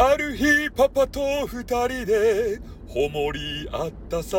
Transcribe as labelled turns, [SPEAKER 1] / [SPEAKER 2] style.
[SPEAKER 1] ある日パパと二人でほもりあったさ。